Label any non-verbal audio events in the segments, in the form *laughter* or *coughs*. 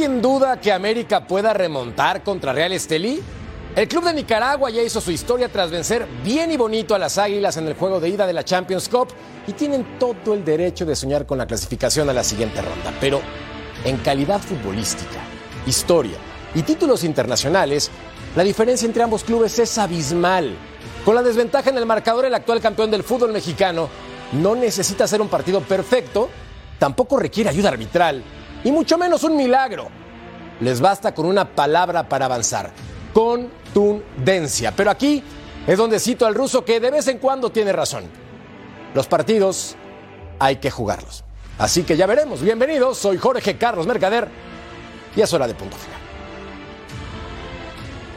¿Alguien duda que América pueda remontar contra Real Estelí? El club de Nicaragua ya hizo su historia tras vencer bien y bonito a las Águilas en el juego de ida de la Champions Cup y tienen todo el derecho de soñar con la clasificación a la siguiente ronda. Pero en calidad futbolística, historia y títulos internacionales, la diferencia entre ambos clubes es abismal. Con la desventaja en el marcador, el actual campeón del fútbol mexicano no necesita ser un partido perfecto, tampoco requiere ayuda arbitral y mucho menos un milagro. Les basta con una palabra para avanzar, contundencia. Pero aquí es donde cito al ruso que de vez en cuando tiene razón. Los partidos hay que jugarlos. Así que ya veremos. Bienvenidos, soy Jorge Carlos Mercader y es hora de punto final.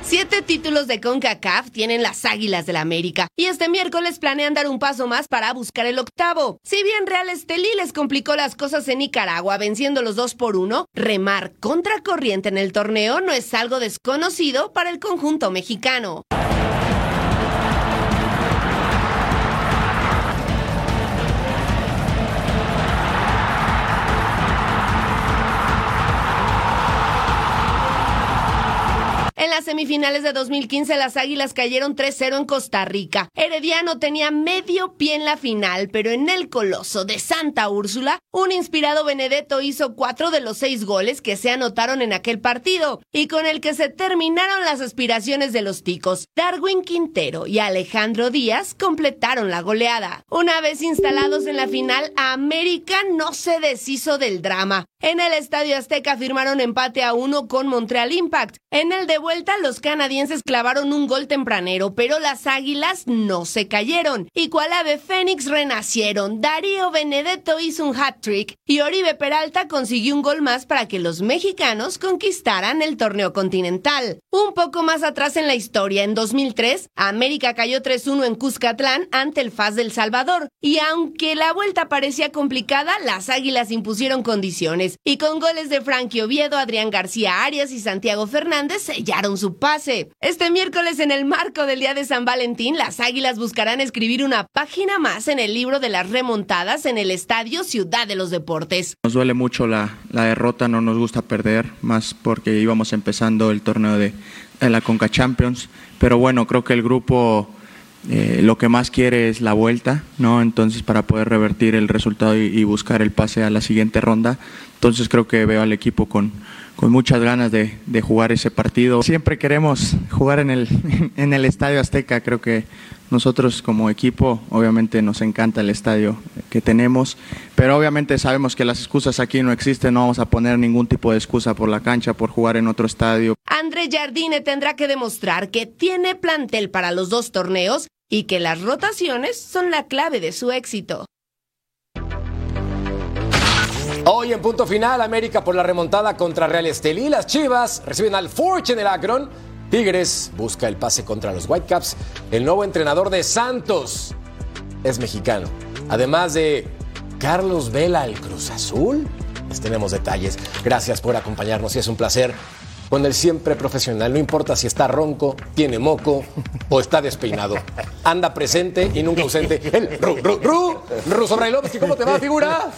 Siete títulos de CONCACAF tienen las Águilas del la América y este miércoles planean dar un paso más para buscar el octavo. Si bien Real Estelí les complicó las cosas en Nicaragua venciendo los dos por uno, remar contra corriente en el torneo no es algo desconocido para el conjunto mexicano. En las semifinales de 2015 las Águilas cayeron 3-0 en Costa Rica. Herediano tenía medio pie en la final, pero en el coloso de Santa Úrsula, un inspirado Benedetto hizo cuatro de los seis goles que se anotaron en aquel partido y con el que se terminaron las aspiraciones de los ticos. Darwin Quintero y Alejandro Díaz completaron la goleada. Una vez instalados en la final, América no se deshizo del drama. En el Estadio Azteca firmaron empate a uno con Montreal Impact. En el de los canadienses clavaron un gol tempranero, pero las águilas no se cayeron. Y cual ave fénix renacieron. Darío Benedetto hizo un hat-trick y Oribe Peralta consiguió un gol más para que los mexicanos conquistaran el torneo continental. Un poco más atrás en la historia, en 2003, América cayó 3-1 en Cuscatlán ante el FAS del Salvador. Y aunque la vuelta parecía complicada, las águilas impusieron condiciones y con goles de Frankie Oviedo, Adrián García Arias y Santiago Fernández sellaron su pase. Este miércoles, en el marco del Día de San Valentín, las Águilas buscarán escribir una página más en el libro de las remontadas en el Estadio Ciudad de los Deportes. Nos duele mucho la, la derrota, no nos gusta perder, más porque íbamos empezando el torneo de, de la Conca Champions, pero bueno, creo que el grupo... Eh, lo que más quiere es la vuelta, ¿no? Entonces, para poder revertir el resultado y, y, buscar el pase a la siguiente ronda. Entonces, creo que veo al equipo con, con muchas ganas de, de, jugar ese partido. Siempre queremos jugar en el, *laughs* en el Estadio Azteca. Creo que nosotros como equipo, obviamente nos encanta el estadio que tenemos, pero obviamente sabemos que las excusas aquí no existen, no vamos a poner ningún tipo de excusa por la cancha, por jugar en otro estadio. André Jardine tendrá que demostrar que tiene plantel para los dos torneos y que las rotaciones son la clave de su éxito. Hoy en punto final, América por la remontada contra Real Estelí. Las Chivas reciben al Forge en el Akron. Tigres busca el pase contra los Whitecaps. El nuevo entrenador de Santos es mexicano. Además de Carlos Vela, el Cruz Azul. Les tenemos detalles. Gracias por acompañarnos y es un placer con el siempre profesional. No importa si está ronco, tiene moco o está despeinado. Anda presente y nunca ausente. El Ru, Ru, Ru, Ru Sobrailovsky, ¿cómo te va, figura?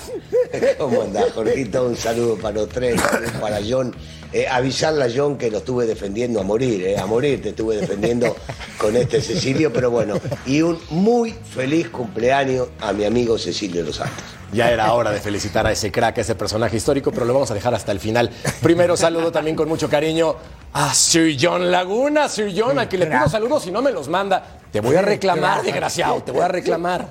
¿Cómo andás, Jorgito? Un saludo para los tres, para John. Eh, avisarle a John que lo estuve defendiendo a morir, eh, a morir te estuve defendiendo *laughs* con este Cecilio, pero bueno, y un muy feliz cumpleaños a mi amigo Cecilio Los Santos. Ya era hora de felicitar a ese crack, a ese personaje histórico, pero lo vamos a dejar hasta el final. Primero saludo también con mucho cariño a Sir John Laguna, Sir John, al que le pido saludos y no me los manda. Te voy a reclamar, desgraciado, te voy a reclamar.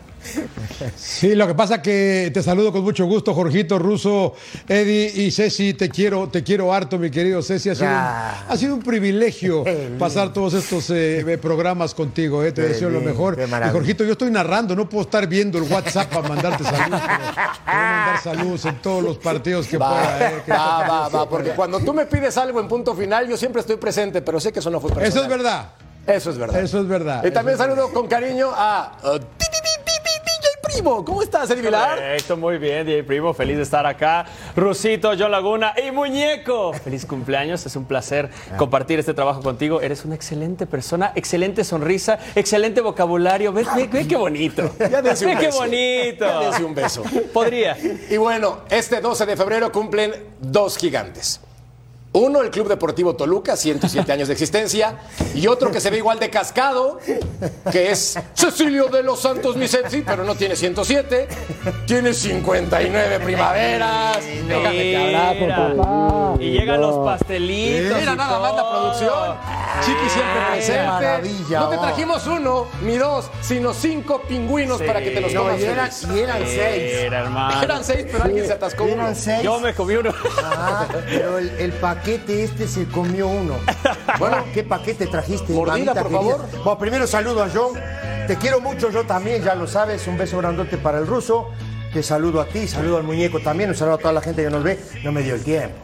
Sí, lo que pasa que te saludo con mucho gusto, Jorgito, Ruso, Eddie y Ceci, te quiero, te quiero harto, mi querido Ceci. Ha sido, un, ha sido un privilegio *laughs* pasar todos estos eh, programas contigo, eh, te deseo lo mejor. Y Jorgito, yo estoy narrando, no puedo estar viendo el WhatsApp para mandarte saludos. Pero mandar saludos en todos los partidos que pueda. Eh, va, va, va, porque cuando tú me pides algo en punto final, yo siempre estoy presente, pero sé que eso no fue personal. Eso es verdad. Eso es verdad. Eso es verdad. Y también saludo con cariño a... Uh, Primo. ¿Cómo estás, Eddie Vilar? Perfecto, muy bien, DJ Primo. Feliz de estar acá. Rusito, John Laguna y Muñeco. Feliz cumpleaños. Es un placer compartir este trabajo contigo. Eres una excelente persona, excelente sonrisa, excelente vocabulario. Ve, ve, qué bonito. Ya desde un qué beso. bonito. Ya un beso. Podría. Y bueno, este 12 de febrero cumplen dos gigantes. Uno, el Club Deportivo Toluca, 107 años de existencia. Y otro que se ve igual de cascado, que es Cecilio de los Santos Misetti, pero no tiene 107. Tiene 59 primaveras. Déjame te abrazo, papá. Y llegan los pastelitos. Mira nada más la producción. Chiqui siempre presente. maravilla, no te oh. trajimos uno, ni dos, sino cinco pingüinos para que te los comas y eran, feliz. y eran seis. Era, hermano. Eran seis, pero alguien se atascó uno. Eran seis. Yo me comí uno. Ah, pero el, el paquete este se comió uno. *laughs* Bueno, ¿qué paquete trajiste? Mordida, por querida? favor. Bueno, primero saludo a John. Te quiero mucho, yo también, ya lo sabes. Un beso grandote para el ruso. Te saludo a ti, saludo al muñeco también. Un saludo a toda la gente que nos ve. No me dio el tiempo.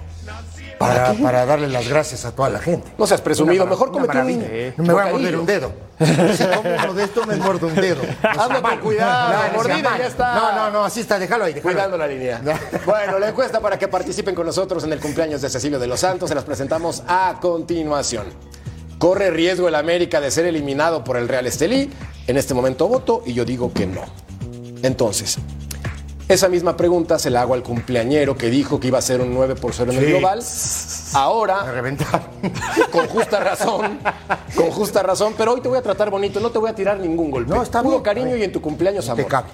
Para, para darle las gracias a toda la gente. No seas presumido, mejor cómete un maravilla. No me voy a morder un dedo. Si como uno de estos, me muerdo un dedo. *laughs* Hazlo con cuidado, No, mordida, ya está. No, no, no, así está, déjalo ahí, déjalo Cuidando la línea. *laughs* Bueno, la encuesta para que participen con nosotros en el cumpleaños de Cecilio de los Santos se las presentamos a continuación. ¿Corre riesgo el América de ser eliminado por el Real Estelí? En este momento voto y yo digo que no. Entonces, esa misma pregunta se la hago al cumpleañero que dijo que iba a ser un 9 por 0 en el Sí. global. Ahora, *laughs* con justa razón, con justa razón, pero hoy te voy a tratar bonito, no te voy a tirar ningún golpe. No, está Puro bien. cariño y en tu cumpleaños amor. Te cabe.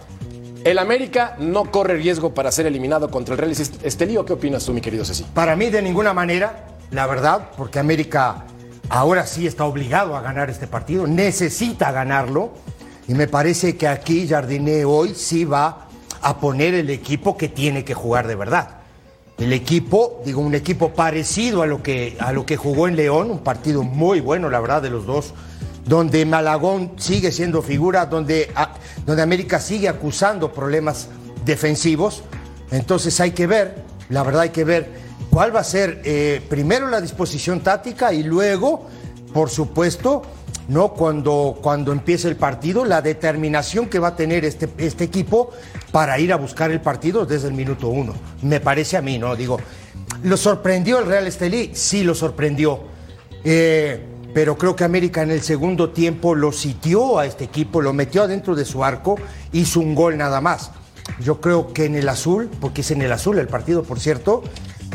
¿El América no corre riesgo para ser eliminado contra el Real Estelí o qué opinas tú, mi querido Ceci? Para mí de ninguna manera, la verdad, porque América ahora sí está obligado a ganar este partido, necesita ganarlo y me parece que aquí Jardiné hoy sí va a poner el equipo que tiene que jugar de verdad. El equipo, digo, un equipo parecido a lo que, a lo que jugó en León, un partido muy bueno, la verdad, de los dos, donde Malagón sigue siendo figura, donde, donde América sigue acusando problemas defensivos. Entonces hay que ver, la verdad hay que ver cuál va a ser eh, primero la disposición táctica y luego, por supuesto, ¿no? Cuando, cuando empiece el partido, la determinación que va a tener este, este equipo para ir a buscar el partido desde el minuto uno. Me parece a mí, ¿no? Digo, ¿lo sorprendió el Real Estelí? Sí, lo sorprendió. Eh, pero creo que América en el segundo tiempo lo sitió a este equipo, lo metió adentro de su arco, hizo un gol nada más. Yo creo que en el azul, porque es en el azul el partido, por cierto,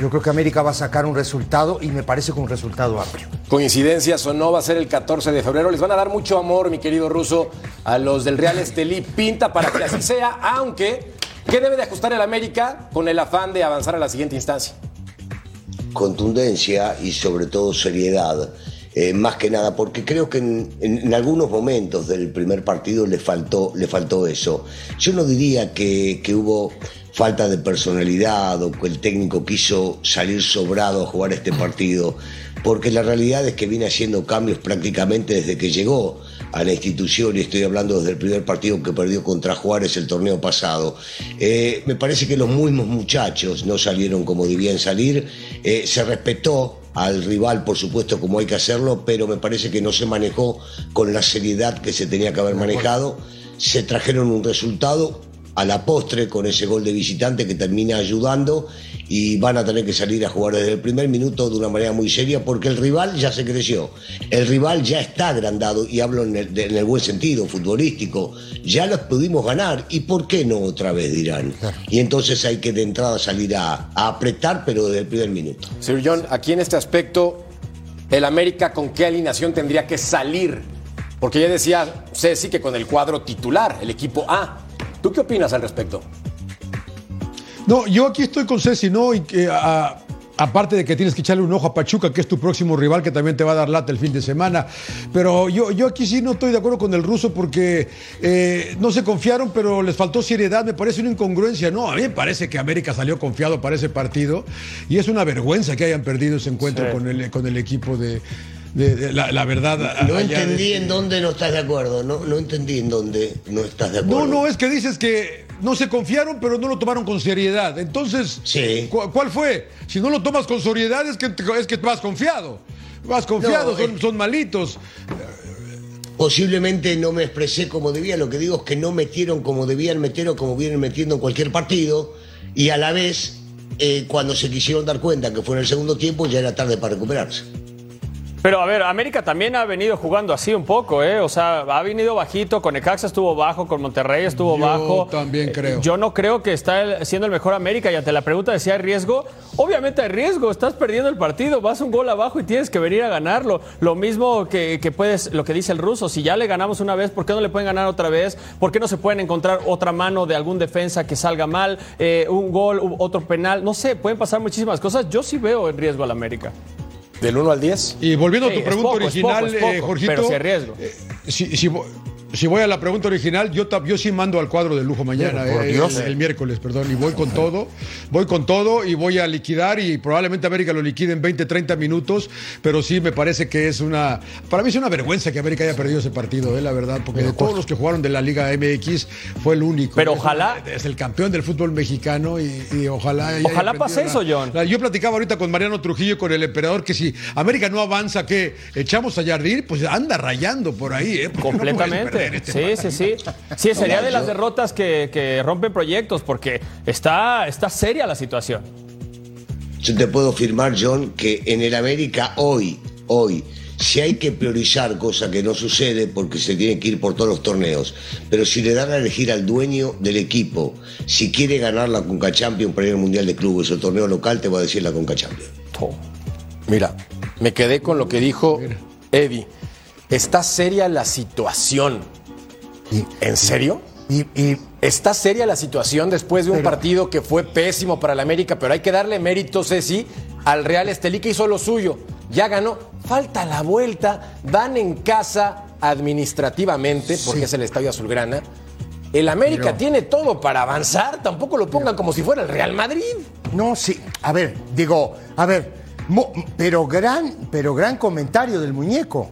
yo creo que América va a sacar un resultado y me parece que un resultado amplio. Coincidencias o no, va a ser el 14 de febrero. Les van a dar mucho amor, mi querido ruso, a los del Real Estelí. Pinta para que así sea, aunque, ¿qué debe de ajustar el América con el afán de avanzar a la siguiente instancia? contundencia y sobre todo seriedad. eh, más que nada, porque creo que en, en- en algunos momentos del primer partido le faltó, le faltó eso. Yo no diría que, que hubo falta de personalidad o que el técnico quiso salir sobrado a jugar este partido, porque la realidad es que viene haciendo cambios prácticamente desde que llegó a la institución, y estoy hablando desde el primer partido que perdió contra Juárez el torneo pasado. Eh, me parece que los mismos muchachos no salieron como debían salir, Eh, se respetó al rival, por supuesto, como hay que hacerlo, pero me parece que no se manejó con la seriedad que se tenía que haber manejado. Se trajeron un resultado a la postre con ese gol de visitante que termina ayudando y van a tener que salir a jugar desde el primer minuto de una manera muy seria porque el rival ya se creció, el rival ya está agrandado y hablo en el, de- en el buen sentido futbolístico, ya los pudimos ganar y ¿por qué no otra vez dirán? Y entonces hay que de entrada salir a, a apretar pero desde el primer minuto. Sir John, aquí en este aspecto, el América con qué alineación tendría que salir? Porque ya decía Ceci que con el cuadro titular, el equipo A. ¿Tú qué opinas al respecto? No, yo aquí estoy con Ceci, ¿no? Y que, a, Aparte de que tienes que echarle un ojo a Pachuca, que es tu próximo rival, que también te va a dar lata el fin de semana. Pero yo, yo aquí sí no estoy de acuerdo con el ruso porque eh, no se confiaron, pero les faltó seriedad. Me parece una incongruencia. No, a mí me parece que América salió confiado para ese partido y es una vergüenza que hayan perdido ese encuentro Sí. con, el, con el equipo de. De- de- la, la verdad. No de- entendí en dónde no estás de acuerdo. No, no entendí en dónde no estás de acuerdo. No, no, es que dices que no se confiaron, pero no lo tomaron con seriedad. Entonces, Sí. ¿cu- ¿cuál fue? Si no lo tomas con seriedad es que, es que vas confiado. Vas confiado, No, son, son malitos. Posiblemente no me expresé como debía. Lo que digo es que no metieron como debían meter o como vienen metiendo en cualquier partido. Y a la vez, eh, cuando se quisieron dar cuenta que fue en el segundo tiempo, ya era tarde para recuperarse. Pero a ver, América también ha venido jugando así un poco, ¿eh? O sea, ha venido bajito, con Necaxa estuvo bajo, con Monterrey estuvo Yo bajo. también Eh, creo. Yo no creo que está siendo el mejor América y ante la pregunta de si hay riesgo, obviamente hay riesgo, estás perdiendo el partido, vas un gol abajo y tienes que venir a ganarlo. Lo mismo que, que puedes, lo que dice el ruso, si ya le ganamos una vez, ¿por qué no le pueden ganar otra vez? ¿Por qué no se pueden encontrar otra mano de algún defensa que salga mal, Eh, un gol, otro penal? No sé, pueden pasar muchísimas cosas. Yo sí veo en riesgo al América. Del 1 al 10. Y volviendo a Sí, tu es pregunta poco, original, poco, eh, Jorgito. pero sí hay riesgo. eh, si, si si voy a la pregunta original, yo, yo sí mando al cuadro de lujo mañana, eh, Dios. el, el miércoles, perdón, y voy con todo, voy con todo y voy a liquidar y probablemente América lo liquide en 20, 30 minutos, pero sí me parece que es una, para mí es una vergüenza que América haya perdido ese partido, eh, la verdad, porque de todos los que jugaron de la Liga MX fue el único. Pero ojalá- Es el campeón del fútbol mexicano y, y ojalá... Ojalá pase la- eso, John. la- yo platicaba ahorita con Mariano Trujillo, con el emperador, que si América no avanza, que echamos a Yardir, pues anda rayando por ahí, ¿eh? No este Sí, sí, sí. Sí, sería de las derrotas que, que rompen proyectos porque está, está seria la situación. Yo te puedo afirmar, John, que en el América hoy, hoy, si hay que priorizar, cosa que no sucede porque se tiene que ir por todos los torneos, pero si le dan a elegir al dueño del equipo si quiere ganar la Conca Champions para ir al Mundial de Clubes o torneo local, te voy a decir la Conca Champions. Mira, me quedé con lo que dijo Eddie. Está seria la situación. Y, ¿En serio? y- y- Está seria la situación después de un Pero- partido que fue pésimo para la América, pero hay que darle mérito, Ceci, al Real Estelí que hizo lo suyo. Ya ganó. Falta la vuelta. Van en casa administrativamente, porque Sí. es el Estadio Azulgrana. El América Pero- tiene todo para avanzar. Tampoco lo pongan como si fuera el Real Madrid. no, sí. A ver, digo, a ver, mo- pero gran, pero gran comentario del muñeco.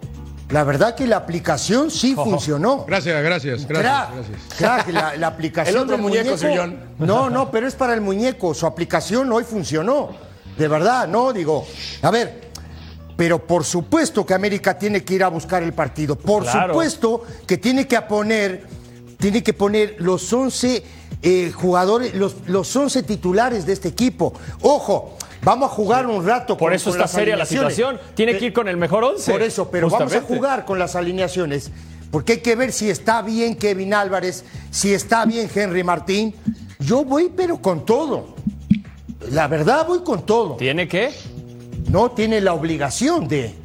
La verdad que la aplicación sí funcionó. Gracias, gracias, gracias. Gracias. crack, la, la aplicación *laughs* El otro del muñeco, señor. No, no, pero es para el muñeco. Su aplicación hoy funcionó. De verdad, no, digo. A ver, pero por supuesto que América tiene que ir a buscar el partido. Por Claro. supuesto que tiene que poner, tiene que poner los 11 eh, jugadores, los, los 11 titulares de este equipo. Ojo, vamos a jugar un rato Por con- eso con está las seria la situación. Tiene que ir con el mejor once. Por eso, pero vamos a jugar con las alineaciones, porque hay que ver si está bien Kevin Álvarez, si está bien Henry Martín. Yo voy, pero con todo. La verdad, voy con todo. ¿Tiene que? No tiene la obligación de.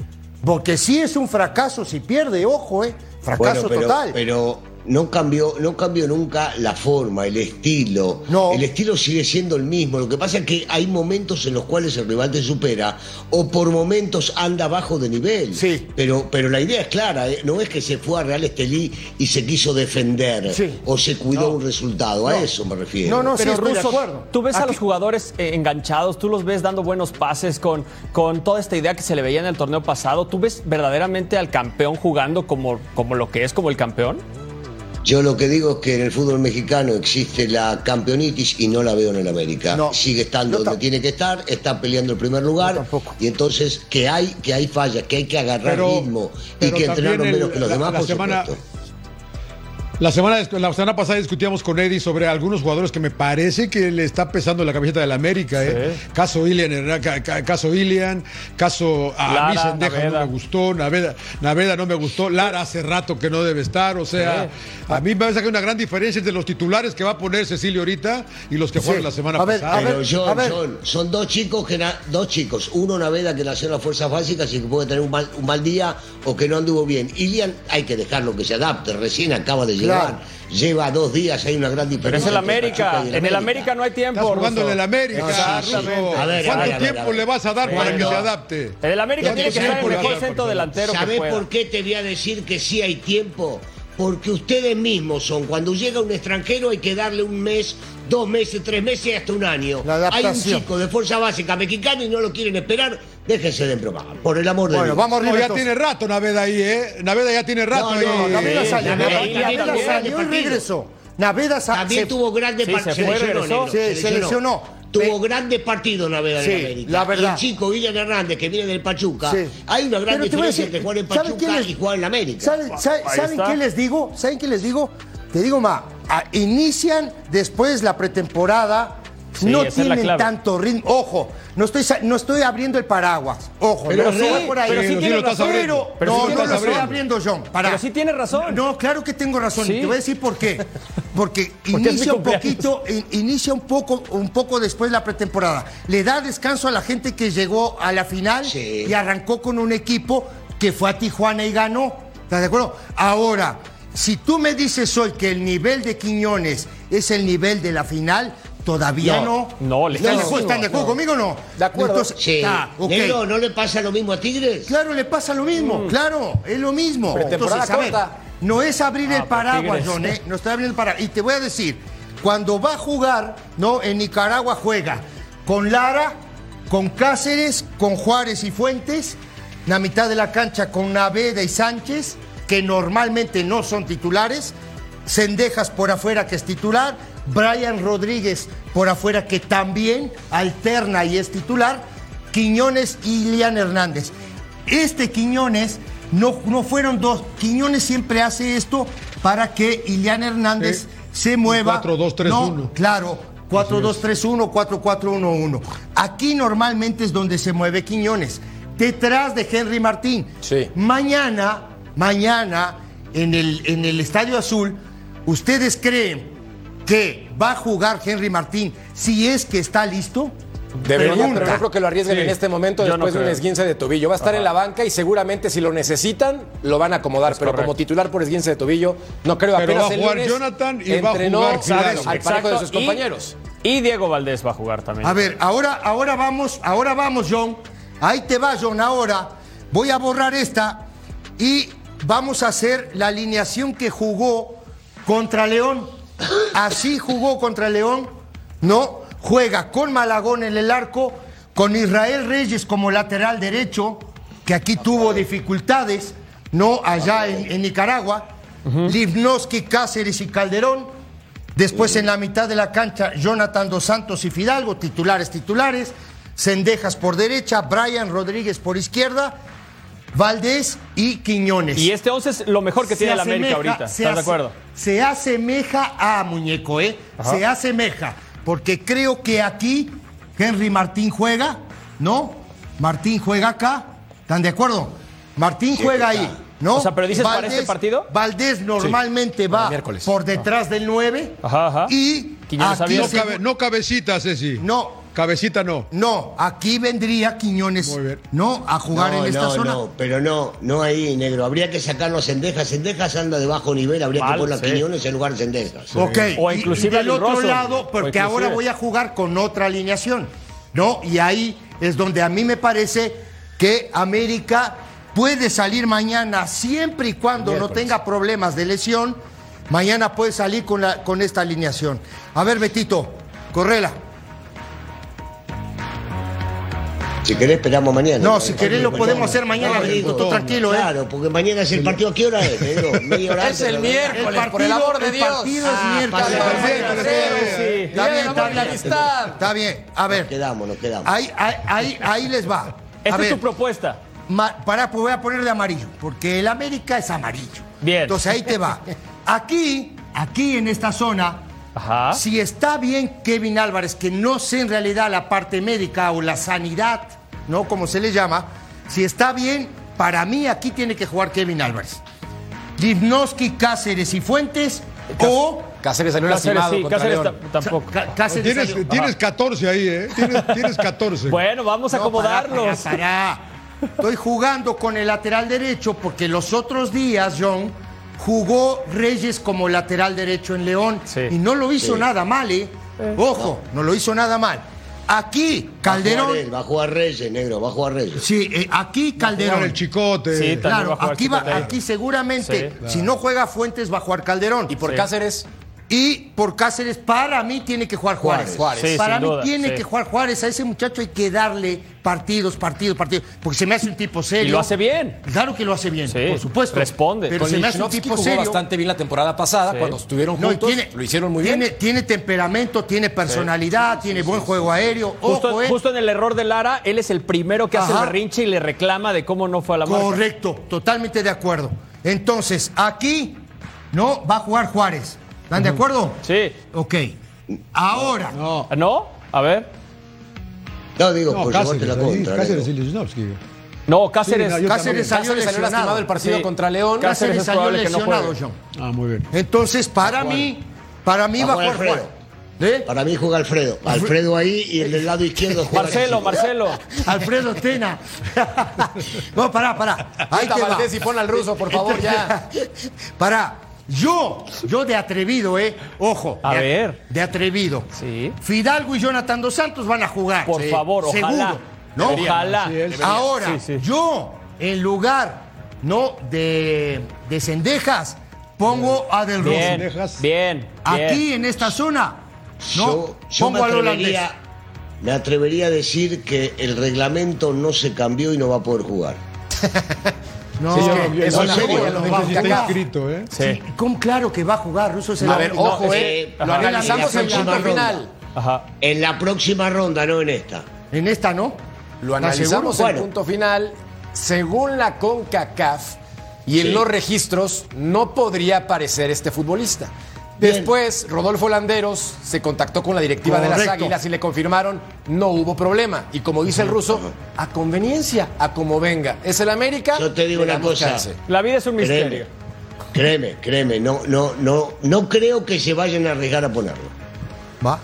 Porque sí es un fracaso si pierde, ojo, ¿eh? Fracaso Bueno, pero, total. pero no cambió, no cambió nunca la forma, el estilo. No. El estilo sigue siendo el mismo. Lo que pasa es que hay momentos en los cuales el rival te supera o por momentos anda bajo de nivel. Sí. Pero, pero la idea es clara, ¿eh? no es que se fue a Real Estelí y se quiso defender Sí. o se cuidó No. un resultado. A No. eso me refiero. No, no, sí Pero de Russo, acuerdo. tú ves a los jugadores eh, enganchados, tú los ves dando buenos pases con, con toda esta idea que se le veía en el torneo pasado. ¿Tú ves verdaderamente al campeón jugando como, como lo que es, como el campeón? Yo lo que digo es que en el fútbol mexicano existe la campeonitis y no la veo en el América. No. Sigue estando donde tiene que estar, está peleando el primer lugar. Y entonces que hay, que hay fallas, que hay que agarrar Pero- ritmo y que entrenar también menos que los la- demás, la por semana- supuesto. La semana, la semana pasada discutíamos con Eddie sobre algunos jugadores que me parece que le está pesando la camiseta del América. ¿eh? Caso Ilian, caso Ilian, caso a Lara, mí Sendejas no me gustó, Naveda, Naveda no me gustó, Lara hace rato que no debe estar. O sea, a mí me parece que hay una gran diferencia entre los titulares que va a poner Cecilio ahorita y los que jugaron la semana A ver, pasada. a ver, Pero John, a ver. John, son dos chicos que na- dos chicos, uno Naveda que nació en las fuerzas básicas y que puede tener un mal, un mal día o que no anduvo bien. Ilian hay que dejarlo que se adapte, recién acaba de Claro, Lleva dos días, hay una gran Pero diferencia. es el América. En el América no hay tiempo. Estás jugando en el América. A ver, ¿Cuánto ver, a ver, tiempo a ver. le vas a dar para que se adapte? En el América ¿Cuánto tiene que estar tiempo el mejor centro delantero ¿Sabés por qué te voy a decir que sí hay tiempo? Porque ustedes mismos son, cuando llega un extranjero hay que darle un mes, dos meses, tres meses, hasta un año. La Hay un chico de fuerza básica mexicana y no lo quieren esperar, déjense de bromar, por el amor de Bueno, Dios. vamos No, ya tiene rato Naveda ahí, ¿eh? Naveda ya tiene rato No, ahí. no, Naveda Sí, salió, Naveda Naveda, también, Naveda también. salió y regresó. Naveda sa- También se- tuvo grandes Sí, partidos. se regresó. Sí, se lesionó. Tuvo grandes partidos Naveda Sí, en América. la verdad. Y el chico William Hernández, que viene del Pachuca, Sí. hay una gran diferencia decir, entre jugar en ¿saben Pachuca les- y jugar en América. ¿Saben, saben- qué les digo? ¿Saben qué les digo? Te digo, ma, a- inician después la pretemporada, Sí, no tienen tanto ritmo. Ojo, no estoy, no estoy abriendo el paraguas. Ojo, Pero no, sí, va por ahí. pero sí tiene razón. Pero, Pero no, lo razón. estoy abriendo, John. Pero sí tiene razón. No, claro que tengo razón. Sí. Y te voy a decir por qué. *laughs* Porque inicia un poquito, in- inicia un poco, un poco después la pretemporada. Le da descanso a la gente que llegó a la final Sí. y arrancó con un equipo que fue a Tijuana y ganó. ¿Estás de acuerdo? Ahora, si tú me dices hoy que el nivel de Quiñones es el nivel de la final, todavía no. No, no, le ¿Están de acuerdo, ¿Están de acuerdo conmigo o no? De acuerdo. Entonces, Sí. ah. Negro, ¿no le pasa lo mismo a Tigres? Claro, le pasa lo mismo, claro, es lo mismo. Entonces, a ver, no es abrir el pero paraguas, Tigres. John, ¿eh? No está abriendo el paraguas. Y te voy a decir, cuando va a jugar, ¿no? En Nicaragua juega con Lara, con Cáceres, con Juárez y Fuentes, la mitad de la cancha con Naveda y Sánchez, que normalmente no son titulares, Cendejas por afuera, que es titular, Brian Rodríguez por afuera, que también alterna y es titular, Quiñones y Ilian Hernández. Este Quiñones no, no fueron dos. Quiñones siempre hace esto para que Ilian Hernández Sí. se mueva. 4-2-3-1. No, claro. 4-2-3-1, 4-4-1-1. Aquí normalmente es donde se mueve Quiñones. Detrás de Henry Martín. Sí. Mañana, mañana, en el, en el Estadio Azul, ¿ustedes creen que va a jugar Henry Martín si es que está listo? Debería, pero no creo que lo arriesguen Sí. en este momento no después de un esguince de tobillo. Va a estar en la banca y seguramente si lo necesitan, lo van a acomodar. pero correcto. como titular por esguince de tobillo, no creo. Pero Apenas va a el jugar lunes Jonathan y va a entrenó jugar al parejo de sus Y- compañeros. Y, Diego Valdés va a jugar también. A ver, ahora, ahora vamos, ahora vamos, John. Ahí te va, John. Ahora voy a borrar esta y vamos a hacer la alineación que jugó contra León. Así jugó contra León. No, juega con Malagón en el arco, con Israel Reyes como lateral derecho, que aquí tuvo dificultades, no allá en, en Nicaragua. Livnowski, Cáceres y Calderón. Después en la mitad de la cancha, Jonathan Dos Santos y Fidalgo, titulares, titulares. Cendejas por derecha, Brian Rodríguez por izquierda, Valdés y Quiñones. Y este 11 es lo mejor que Se tiene la América ahorita. ¿Estás de ase- acuerdo? Se asemeja a Muñeco, ¿eh? Se asemeja. Porque creo que aquí Henry Martín juega, ¿no? Martín juega acá. ¿Están de acuerdo? Martín juega ahí, ¿no? O sea, pero dices para este partido. Valdés normalmente va por detrás del 9. Ajá, ajá. Y Quiñones aquí No, cabe- no cabecita, Ceci. No. Cabecita no. no, aquí vendría Quiñones, Muy bien. ¿no? A jugar no, en esta no, zona. no, pero no, no ahí, negro. Habría que sacarlo a Cendejas. Cendejas anda de bajo nivel, habría Mal, que ponerlo a sí. Quiñones en lugar de Cendejas. Ok. O y- inclusive y del a otro lado, porque ahora voy a jugar con otra alineación, ¿no? Y ahí es donde a mí me parece que América puede salir mañana siempre y cuando no tenga problemas de lesión. Mañana puede salir con, la, con esta alineación. A ver, Betito, correla. Si querés, esperamos mañana. No, si querés lo podemos hacer mañana, No, Benito, tranquilo, ¿eh? Claro, porque mañana es el partido. ¿A qué hora es? *laughs* Media hora Es el miércoles, por el amor de el partido es Ah, miércoles. Está bien, está bien, sí. está bien, Bien, está amor y la bien. amistad. Está bien, a ver. Nos quedamos, nos quedamos. Ahí, ahí, ahí, ahí les va. Esta es tu propuesta. ma- para, pues voy a poner de amarillo, porque el América es amarillo. Bien. Entonces ahí te va. *laughs* Aquí, aquí en esta zona, Ajá. si está bien Kevin Álvarez, que no sé en realidad la parte médica o la sanidad, ¿no? Como se le llama, si está bien, para mí aquí tiene que jugar Kevin Álvarez. Livnowski, Cáceres y Fuentes, o Cáceres salió Cáceres, lastimado sí, contra Cáceres León. tampoco. Cá- Cáceres Tienes, salió- tienes 14 ahí, ¿eh? Tienes, tienes 14. *laughs* Bueno, vamos a No, pará, acomodarlos. pará, pará. Estoy jugando con el lateral derecho porque los otros días, John, jugó Reyes como lateral derecho en León Sí. y no lo hizo nada mal, ¿eh? Ojo, no. lo hizo nada mal. Aquí, Va a Calderón. Va a jugar Reyes, negro, va a jugar Reyes. Sí, eh, aquí Jugar Calderón. el chicote. Sí, Claro, a jugar aquí, va- aquí seguramente, Sí, si no juega Fuentes, va a jugar Calderón. Y por Sí. Cáceres, Y por Cáceres, para mí tiene que jugar Juárez. Juárez. Sí, para mí duda, tiene sí. que jugar Juárez. A ese muchacho hay que darle partidos, partidos, partidos. Porque se me hace un tipo serio. Y lo hace bien. Claro que lo hace bien, Sí, por supuesto. responde. Pero con se me hace un tipo jugó serio. bastante bien la temporada pasada Sí. cuando estuvieron No, juntos. tiene- lo hicieron muy tiene, bien. Tiene temperamento, tiene personalidad, tiene buen juego aéreo. Justo, Ojo, eh. justo en el error de Lara, él es el primero que hace el berrinche y le reclama de cómo no fue a la marca. Correcto, totalmente de acuerdo. Entonces, aquí no va a jugar Juárez. ¿Están de acuerdo? Sí. Ok. Ahora, No, ¿No? A ver. No, digo, no, por llevarte Cáceres. la ahí, contra. Cáceres y. Lichnowsky. No, Cáceres. Sí, no, Cáceres salió Cáceres salió lastimado lesionado. el partido Sí. contra León. Cáceres Cáceres es salió no lesionado, juegue. John. Ah, muy bien. Entonces, para mí, para mí Va a jugar. Alfredo. ¿Eh? Para mí juega Alfredo. Alfredo ahí y el del lado izquierdo juega. Marcelo, Marcelo. *laughs* Alfredo Tena. *laughs* no, pará, pará. Ahí Quita te va. Valdés y pon al ruso, por favor, ya. Pará. Yo, yo de atrevido, ¿eh? Ojo. A de, ver. De atrevido. Sí. Fidalgo y Jonathan Dos Santos van a jugar. Por Sí. favor, ojalá. Seguro. ¿no? Ojalá. Sí, él- Ahora, Sí, sí. yo, en lugar, ¿no? De, de Cendejas, pongo a Del Rosso. Bien, bien, bien. Aquí, en esta zona, ¿no? Yo, yo me, pongo holandés. atrevería, me atrevería a decir que el reglamento no se cambió y no va a poder jugar. *laughs* No, Sí, es que- eso no, es no, serio, no, no si está inscrito, ¿eh? Sí. ¿Cómo claro que va a jugar? Russo es el A ver, ojo, eh. Lo analizamos En punto final. Ajá. En la próxima ronda, no en esta. En esta, ¿no? Lo ¿Estás analizamos en Bueno. punto final. Según la CONCACAF y en los registros, no podría aparecer este futbolista. Después, Rodolfo Landeros se contactó con la directiva de las. Águilas y le confirmaron no hubo problema. Y como dice el ruso, a conveniencia, a como venga. Es el América. Yo te digo una cosa. chance. La vida es un Créeme, misterio. créeme, créeme. No, no, no, no creo que se vayan a arriesgar a ponerlo. Va.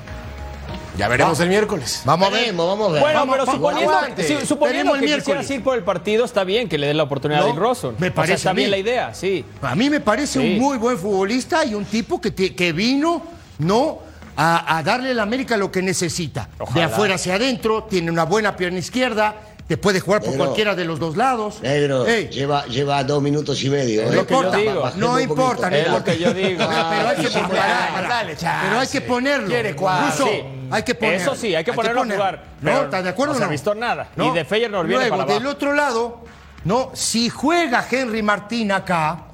Ya veremos el miércoles. Vamos a ver. Veremos, vamos a ver. Bueno, Vamos, pero vamos, suponiendo, aguante. si- suponiendo que quisieras ir por el partido, está bien que le den la oportunidad No, a Dick Rawson. me O sea, parece está a bien la idea, sí. A mí me parece Sí. un muy buen futbolista y un tipo que, te- que vino, ¿no? A, a darle a la América lo que necesita. De afuera hacia adentro, tiene una buena pierna izquierda, te puede jugar por Negro. cualquiera de los dos lados. Negro, Ey, lleva, lleva dos minutos y medio. no ¿eh? lo que yo importa, digo. No importa, poquito. Es lo que yo digo. Pero hay que, Ah, hay que Sí. hay ponerlo. Eso sí, hay que ponerlo a jugar. ¿No? ¿Estás de acuerdo no se no? ha visto nada. Y de Feyenoord viene Luego, para del abajo. otro lado, ¿no? Si juega Henry Martín acá,